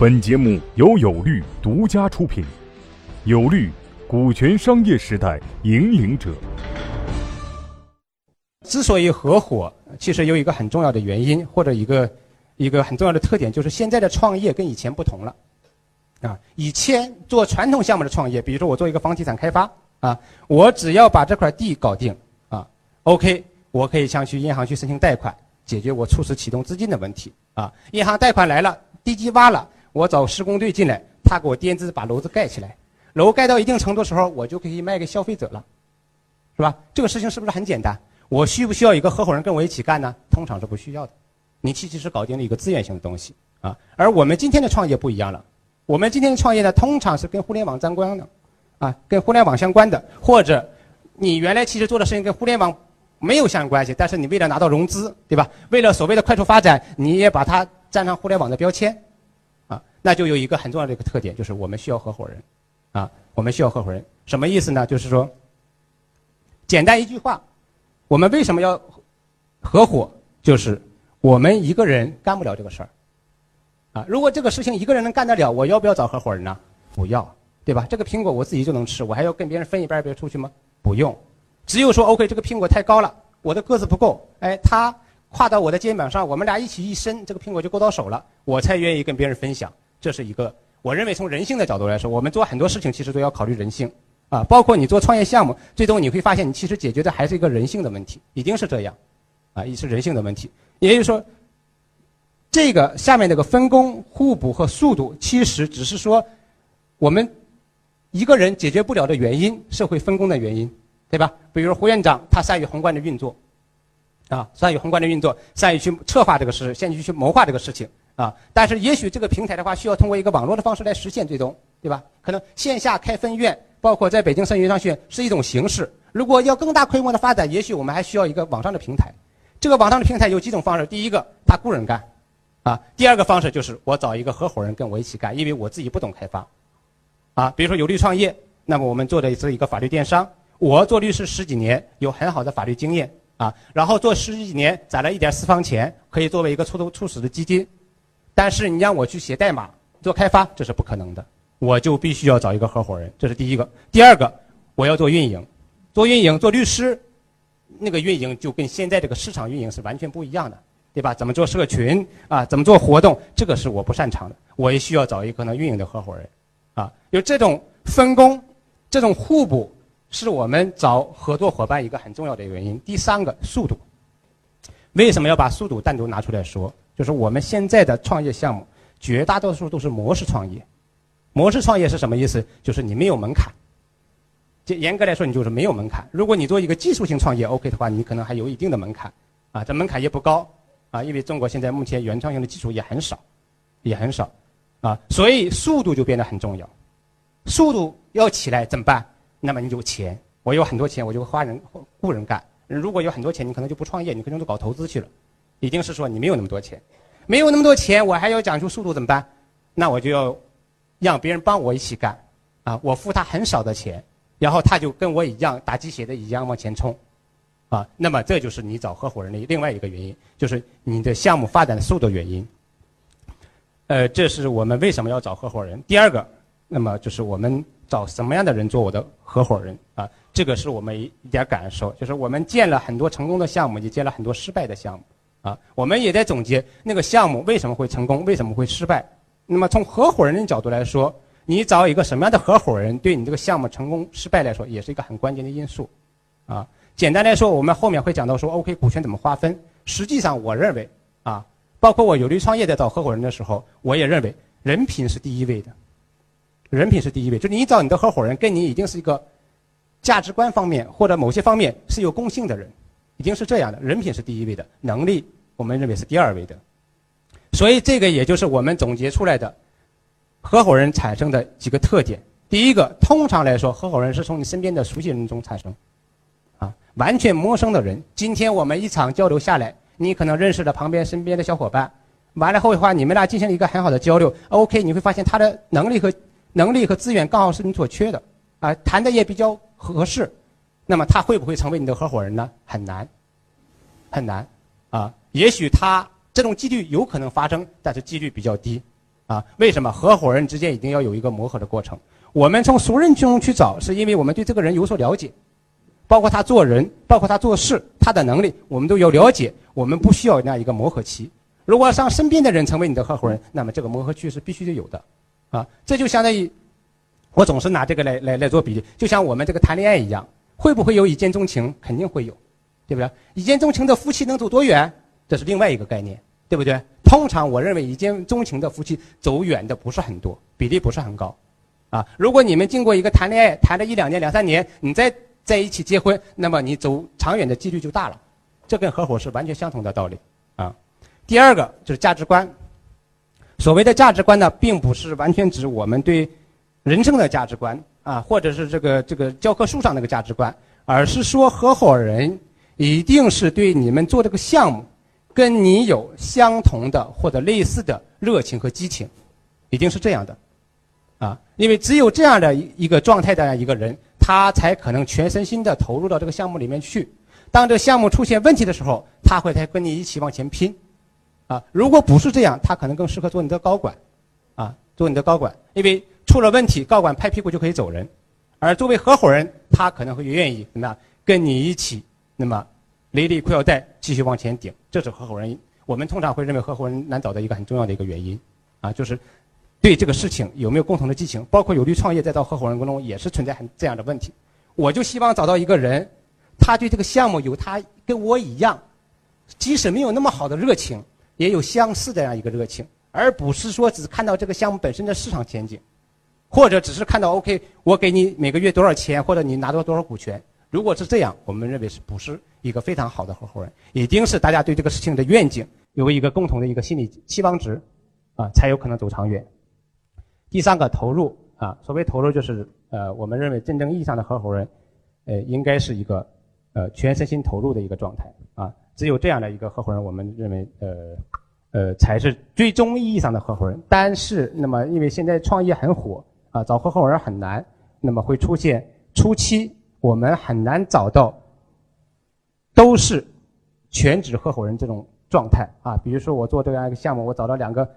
本节目由有律独家出品，有律，股权商业时代引领者。之所以合伙，其实有一个很重要的原因，或者一个一个很重要的特点，就是现在的创业跟以前不同了。啊，以前做传统项目的创业，比如说我做一个房地产开发，啊，我只要把这块地搞定，啊，OK，我可以向去银行去申请贷款，解决我初始启动资金的问题。啊，银行贷款来了，地基挖了。我找施工队进来，他给我垫资把楼子盖起来，楼盖到一定程度时候，我就可以卖给消费者了，是吧？这个事情是不是很简单？我需不需要一个合伙人跟我一起干呢？通常是不需要的，你其实是搞定了一个资源性的东西啊。而我们今天的创业不一样了，我们今天的创业呢，通常是跟互联网沾光的，啊，跟互联网相关的，或者你原来其实做的事情跟互联网没有相关系，但是你为了拿到融资，对吧？为了所谓的快速发展，你也把它沾上互联网的标签。啊那就有一个很重要的一个特点，就是我们需要合伙人，啊，我们需要合伙人，什么意思呢？就是说，简单一句话，我们为什么要合伙？就是我们一个人干不了这个事儿，啊，如果这个事情一个人能干得了，我要不要找合伙人呢？不要，对吧？这个苹果我自己就能吃，我还要跟别人分一半别出去吗？不用，只有说 OK，这个苹果太高了，我的个子不够，哎，他跨到我的肩膀上，我们俩一起一伸，这个苹果就够到手了，我才愿意跟别人分享。这是一个，我认为从人性的角度来说，我们做很多事情其实都要考虑人性，啊，包括你做创业项目，最终你会发现你其实解决的还是一个人性的问题，一定是这样，啊，也是人性的问题。也就是说，这个下面这个分工、互补和速度，其实只是说我们一个人解决不了的原因，社会分工的原因，对吧？比如胡院长，他善于宏观的运作，啊，善于宏观的运作，善于去策划这个事，善于去谋划这个事情。啊，但是也许这个平台的话，需要通过一个网络的方式来实现，最终，对吧？可能线下开分院，包括在北京生源商学院是一种形式。如果要更大规模的发展，也许我们还需要一个网上的平台。这个网上的平台有几种方式：第一个，他雇人干；啊，第二个方式就是我找一个合伙人跟我一起干，因为我自己不懂开发。啊，比如说有利创业，那么我们做的是一个法律电商。我做律师十几年，有很好的法律经验啊，然后做十几年攒了一点私房钱，可以作为一个初头初始的基金。但是你让我去写代码做开发，这是不可能的，我就必须要找一个合伙人，这是第一个。第二个，我要做运营，做运营做律师，那个运营就跟现在这个市场运营是完全不一样的，对吧？怎么做社群啊？怎么做活动？这个是我不擅长的，我也需要找一个能运营的合伙人，啊，有这种分工，这种互补，是我们找合作伙伴一个很重要的原因。第三个，速度，为什么要把速度单独拿出来说？就是我们现在的创业项目，绝大多数都是模式创业。模式创业是什么意思？就是你没有门槛。就严格来说，你就是没有门槛。如果你做一个技术性创业，OK 的话，你可能还有一定的门槛。啊，这门槛也不高。啊，因为中国现在目前原创性的技术也很少，也很少。啊，所以速度就变得很重要。速度要起来怎么办？那么你有钱，我有很多钱，我就花人雇人干。如果有很多钱，你可能就不创业，你可能就搞投资去了。一定是说你没有那么多钱，没有那么多钱，我还要讲究速度怎么办？那我就要让别人帮我一起干，啊，我付他很少的钱，然后他就跟我一样打鸡血的一样往前冲，啊，那么这就是你找合伙人的另外一个原因，就是你的项目发展的速度原因。呃，这是我们为什么要找合伙人。第二个，那么就是我们找什么样的人做我的合伙人啊？这个是我们一点感受，就是我们建了很多成功的项目，也建了很多失败的项目，啊，我们也在总结那个项目为什么会成功，为什么会失败。那么从合伙人的角度来说，你找一个什么样的合伙人，对你这个项目成功失败来说，也是一个很关键的因素，啊，简单来说，我们后面会讲到说，OK，股权怎么划分。实际上，我认为，啊，包括我有利创业在找合伙人的时候，我也认为人品是第一位的，人品是第一位，就是你找你的合伙人，跟你已经是一个。价值观方面或者某些方面是有共性的人，一定是这样的。人品是第一位的，能力我们认为是第二位的。所以这个也就是我们总结出来的合伙人产生的几个特点。第一个，通常来说，合伙人是从你身边的熟悉人中产生，啊，完全陌生的人。今天我们一场交流下来，你可能认识了旁边身边的小伙伴，完了后的话，你们俩进行了一个很好的交流，OK，你会发现他的能力和能力和资源刚好是你所缺的，啊，谈的也比较。合适，那么他会不会成为你的合伙人呢？很难，很难，啊，也许他这种几率有可能发生，但是几率比较低，啊，为什么合伙人之间一定要有一个磨合的过程？我们从熟人中去找，是因为我们对这个人有所了解，包括他做人，包括他做事，他的能力，我们都有了解。我们不需要那样一个磨合期。如果让身边的人成为你的合伙人，那么这个磨合期是必须得有的，啊，这就相当于我总是拿这个来来来做比喻，就像我们这个谈恋爱一样，会不会有一见钟情？肯定会有。对不对？一见钟情的夫妻能走多远？这是另外一个概念，对不对？通常我认为一见钟情的夫妻走远的不是很多，比例不是很高，啊，如果你们经过一个谈恋爱，谈了一两年、两三年，你再在一起结婚，那么你走长远的几率就大了。这跟合伙是完全相同的道理，啊。第二个就是价值观，所谓的价值观呢，并不是完全指我们对人生的价值观啊，或者是这个这个教科书上那个价值观，而是说合伙人。一定是对你们做这个项目，跟你有相同的或者类似的热情和激情，一定是这样的，啊，因为只有这样的一个状态的一个人，他才可能全身心的投入到这个项目里面去。当这个项目出现问题的时候，他会才跟你一起往前拼，啊，如果不是这样，他可能更适合做你的高管，啊，做你的高管，因为出了问题，高管拍屁股就可以走人，而作为合伙人，他可能会愿意怎么样跟你一起。那么，勒勒裤腰带，继续往前顶，这是合伙人。我们通常会认为合伙人难找的一个很重要的一个原因，啊，就是对这个事情有没有共同的激情。包括有利创业再到合伙人当中，也是存在很这样的问题。我就希望找到一个人，他对这个项目有他跟我一样，即使没有那么好的热情，也有相似的这样一个热情，而不是说只看到这个项目本身的市场前景，或者只是看到 OK，我给你每个月多少钱，或者你拿到多少股权。如果是这样，我们认为是不是一个非常好的合伙人？一定是大家对这个事情的愿景有一个共同的一个心理期望值，啊，才有可能走长远。第三个投入啊，所谓投入就是呃，我们认为真正意义上的合伙人，呃，应该是一个呃全身心投入的一个状态啊。只有这样的一个合伙人，我们认为呃呃才是最终意义上的合伙人。但是，那么因为现在创业很火啊，找合伙人很难，那么会出现初期。我们很难找到都是全职合伙人这种状态啊。比如说，我做这样一个项目，我找到两个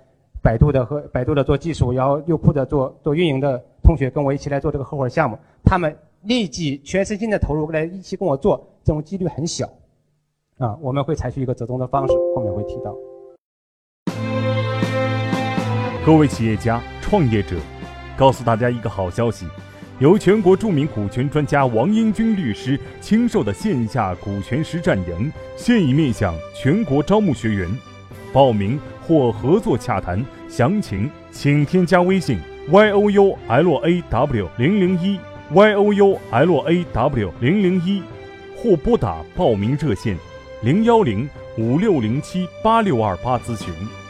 百度的和百度的做技术，然后优酷的做做运营的同学跟我一起来做这个合伙项目，他们立即全身心的投入来一起跟我做，这种几率很小啊。我们会采取一个折中的方式，后面会提到。各位企业家、创业者，告诉大家一个好消息。由全国著名股权专家王英军律师亲授的线下股权实战营现已面向全国招募学员，报名或合作洽谈详情，请添加微信 y o u l a w 零零一 y o u l a w 零零一，或拨打报名热线零幺零五六零七八六二八咨询。